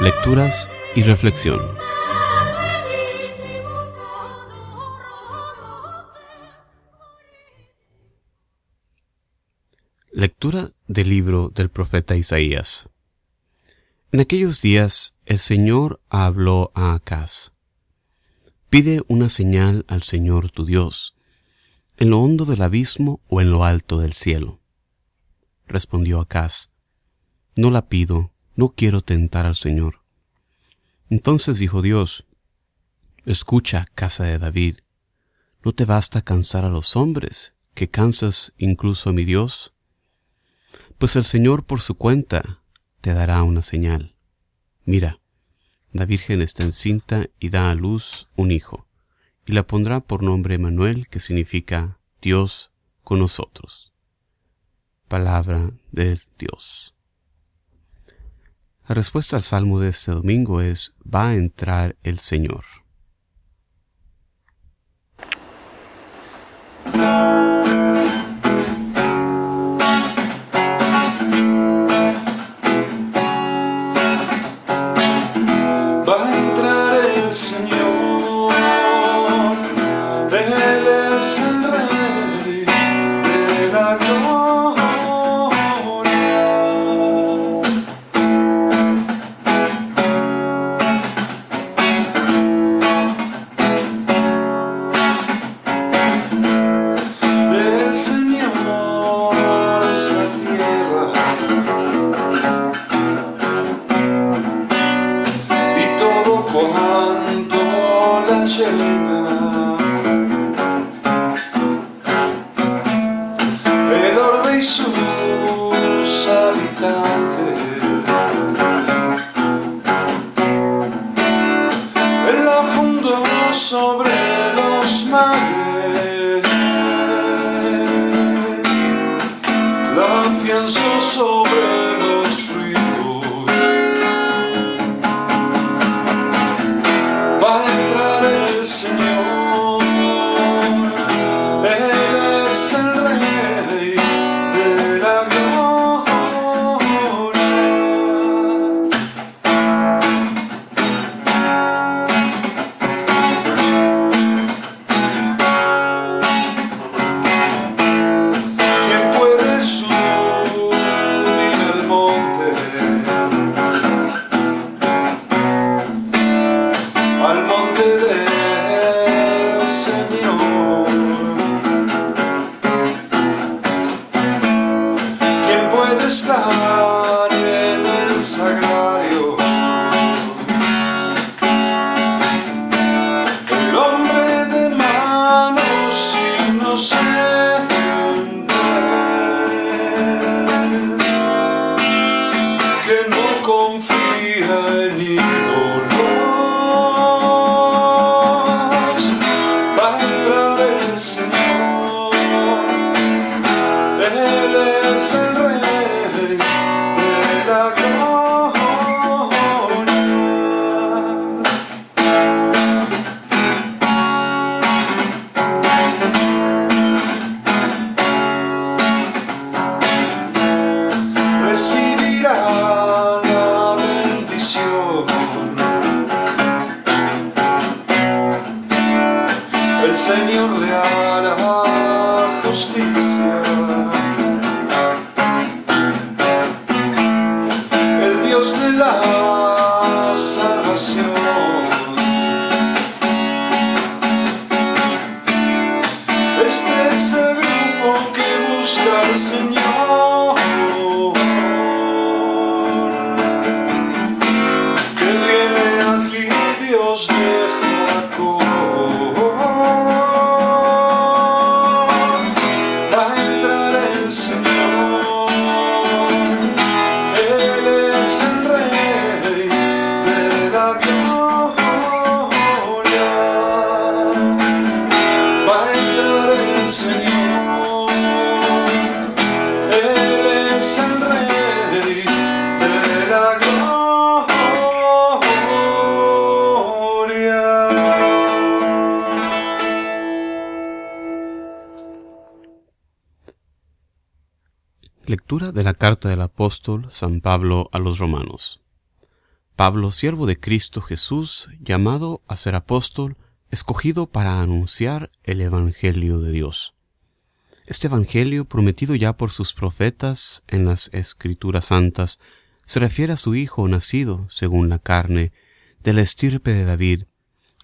Lecturas y reflexión. Lectura del libro del profeta Isaías. En aquellos días el Señor habló a Acaz. Pide una señal al Señor tu Dios, en lo hondo del abismo o en lo alto del cielo. Respondió Acaz, No la pido, no quiero tentar al Señor. Entonces dijo Dios, Escucha, casa de David, ¿no te basta cansar a los hombres, que cansas incluso a mi Dios? Pues el Señor por su cuenta te dará una señal. Mira, la Virgen está encinta y da a luz un hijo, y la pondrá por nombre Manuel, que significa Dios con nosotros. Palabra del Dios. La respuesta al salmo de este domingo es, va a entrar el Señor. Va a entrar el Señor. Sure. está. Señor le hará justicia. El Dios de la salvación Este es el grupo que busca al Señor De la carta del apóstol San Pablo a los romanos. Pablo, siervo de Cristo Jesús, llamado a ser apóstol, escogido para anunciar el Evangelio de Dios. Este Evangelio, prometido ya por sus profetas en las Escrituras Santas, se refiere a su Hijo nacido, según la carne, de la estirpe de David,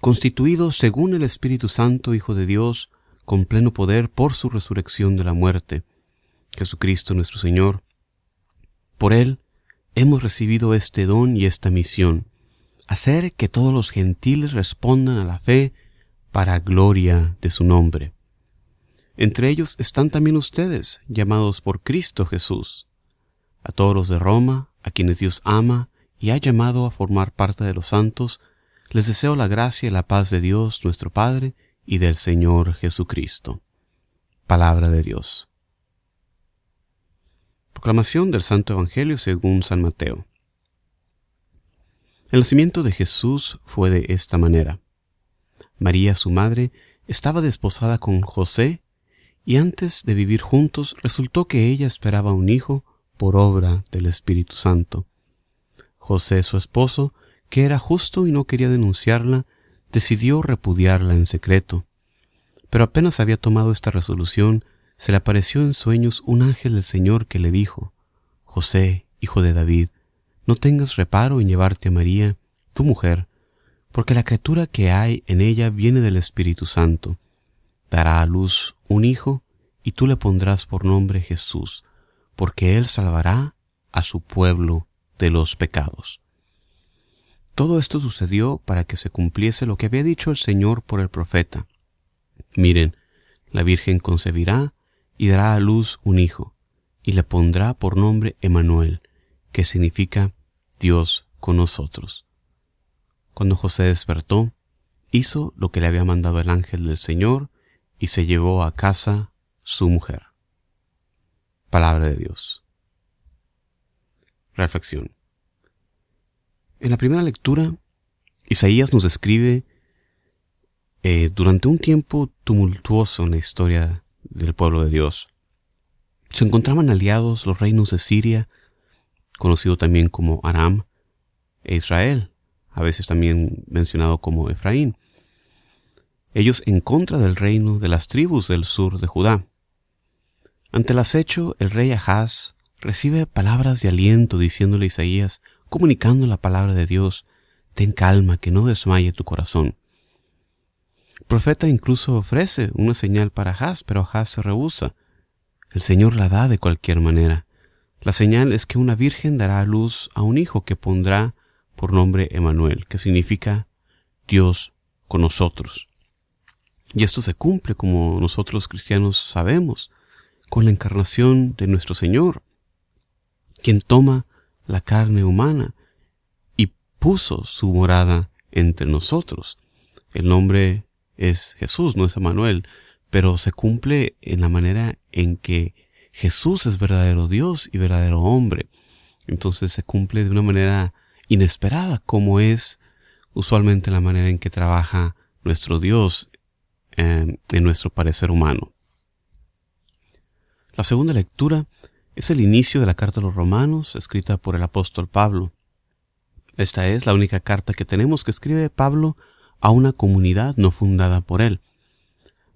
constituido según el Espíritu Santo Hijo de Dios, con pleno poder por su resurrección de la muerte, Jesucristo nuestro Señor. Por Él hemos recibido este don y esta misión, hacer que todos los gentiles respondan a la fe para gloria de su nombre. Entre ellos están también ustedes, llamados por Cristo Jesús. A todos los de Roma, a quienes Dios ama y ha llamado a formar parte de los santos, les deseo la gracia y la paz de Dios nuestro Padre y del Señor Jesucristo. Palabra de Dios. Proclamación del Santo Evangelio según San Mateo. El nacimiento de Jesús fue de esta manera. María, su madre, estaba desposada con José, y antes de vivir juntos resultó que ella esperaba un hijo por obra del Espíritu Santo. José, su esposo, que era justo y no quería denunciarla, decidió repudiarla en secreto. Pero apenas había tomado esta resolución, se le apareció en sueños un ángel del Señor que le dijo, José, hijo de David, no tengas reparo en llevarte a María, tu mujer, porque la criatura que hay en ella viene del Espíritu Santo. Dará a luz un hijo, y tú le pondrás por nombre Jesús, porque él salvará a su pueblo de los pecados. Todo esto sucedió para que se cumpliese lo que había dicho el Señor por el profeta. Miren, la Virgen concebirá y dará a luz un hijo, y le pondrá por nombre Emanuel, que significa Dios con nosotros. Cuando José despertó, hizo lo que le había mandado el ángel del Señor y se llevó a casa su mujer. Palabra de Dios. Reflexión. En la primera lectura, Isaías nos describe eh, durante un tiempo tumultuoso en la historia del pueblo de Dios. Se encontraban aliados los reinos de Siria, conocido también como Aram, e Israel, a veces también mencionado como Efraín. Ellos en contra del reino de las tribus del sur de Judá. Ante el acecho, el rey Ahaz recibe palabras de aliento diciéndole a Isaías, comunicando la palabra de Dios, ten calma, que no desmaye tu corazón profeta incluso ofrece una señal para Haz, pero Haz se rehúsa. El Señor la da de cualquier manera. La señal es que una virgen dará a luz a un hijo que pondrá por nombre Emanuel, que significa Dios con nosotros. Y esto se cumple, como nosotros cristianos sabemos, con la encarnación de nuestro Señor, quien toma la carne humana y puso su morada entre nosotros. El nombre es Jesús, no es Emanuel, pero se cumple en la manera en que Jesús es verdadero Dios y verdadero hombre. Entonces se cumple de una manera inesperada, como es usualmente la manera en que trabaja nuestro Dios en, en nuestro parecer humano. La segunda lectura es el inicio de la carta a los romanos, escrita por el apóstol Pablo. Esta es la única carta que tenemos que escribe Pablo a una comunidad no fundada por él.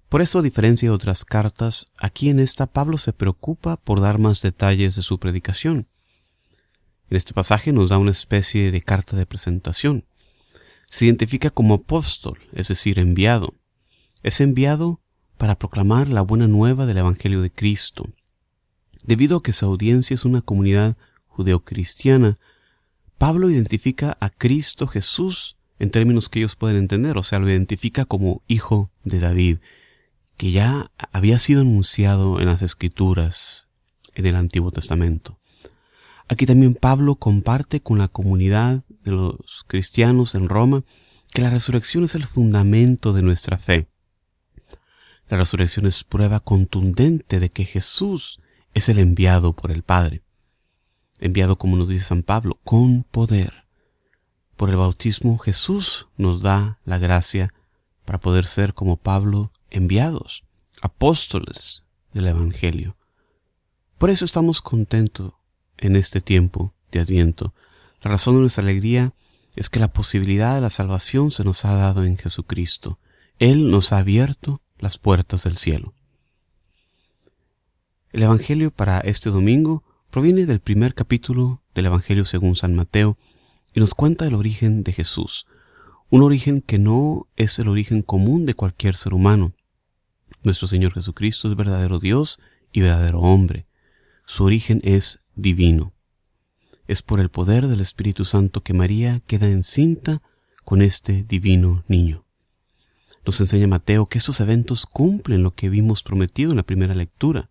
Por eso, a diferencia de otras cartas, aquí en esta Pablo se preocupa por dar más detalles de su predicación. En este pasaje nos da una especie de carta de presentación. Se identifica como apóstol, es decir, enviado. Es enviado para proclamar la buena nueva del Evangelio de Cristo. Debido a que su audiencia es una comunidad judeocristiana, Pablo identifica a Cristo Jesús en términos que ellos pueden entender, o sea, lo identifica como hijo de David, que ya había sido anunciado en las escrituras en el Antiguo Testamento. Aquí también Pablo comparte con la comunidad de los cristianos en Roma que la resurrección es el fundamento de nuestra fe. La resurrección es prueba contundente de que Jesús es el enviado por el Padre. Enviado, como nos dice San Pablo, con poder. Por el bautismo Jesús nos da la gracia para poder ser como Pablo enviados, apóstoles del Evangelio. Por eso estamos contentos en este tiempo de Adviento. La razón de nuestra alegría es que la posibilidad de la salvación se nos ha dado en Jesucristo. Él nos ha abierto las puertas del cielo. El Evangelio para este domingo proviene del primer capítulo del Evangelio según San Mateo y nos cuenta el origen de Jesús, un origen que no es el origen común de cualquier ser humano. Nuestro Señor Jesucristo es verdadero Dios y verdadero hombre. Su origen es divino. Es por el poder del Espíritu Santo que María queda encinta con este divino niño. Nos enseña Mateo que estos eventos cumplen lo que vimos prometido en la primera lectura.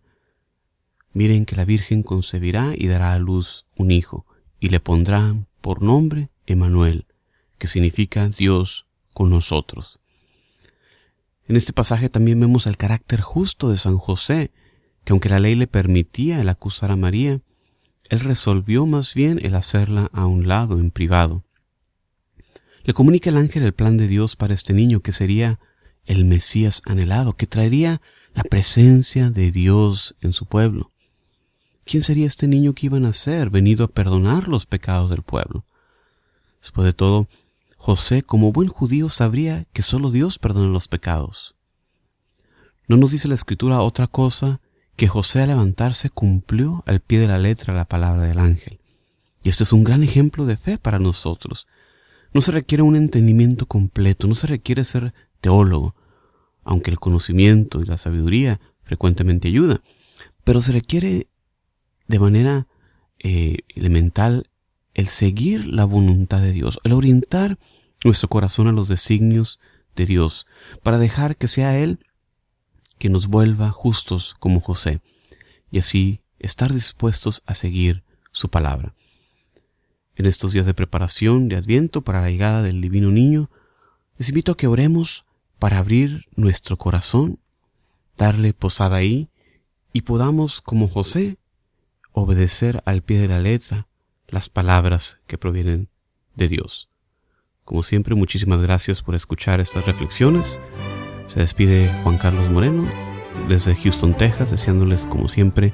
Miren que la Virgen concebirá y dará a luz un hijo, y le pondrán por nombre Emanuel, que significa Dios con nosotros. En este pasaje también vemos el carácter justo de San José, que aunque la ley le permitía el acusar a María, él resolvió más bien el hacerla a un lado en privado. Le comunica el ángel el plan de Dios para este niño que sería el Mesías anhelado, que traería la presencia de Dios en su pueblo. ¿Quién sería este niño que iba a nacer, venido a perdonar los pecados del pueblo? Después de todo, José, como buen judío, sabría que solo Dios perdona los pecados. No nos dice la escritura otra cosa que José al levantarse cumplió al pie de la letra la palabra del ángel. Y este es un gran ejemplo de fe para nosotros. No se requiere un entendimiento completo, no se requiere ser teólogo, aunque el conocimiento y la sabiduría frecuentemente ayuda, pero se requiere de manera eh, elemental el seguir la voluntad de Dios, el orientar nuestro corazón a los designios de Dios, para dejar que sea Él que nos vuelva justos como José, y así estar dispuestos a seguir su palabra. En estos días de preparación de Adviento para la llegada del Divino Niño, les invito a que oremos para abrir nuestro corazón, darle posada ahí, y podamos, como José, obedecer al pie de la letra las palabras que provienen de Dios. Como siempre, muchísimas gracias por escuchar estas reflexiones. Se despide Juan Carlos Moreno desde Houston, Texas, deseándoles como siempre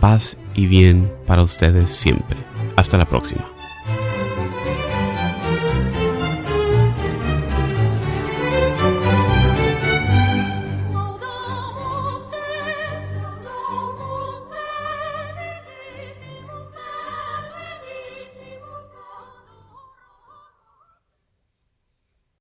paz y bien para ustedes siempre. Hasta la próxima.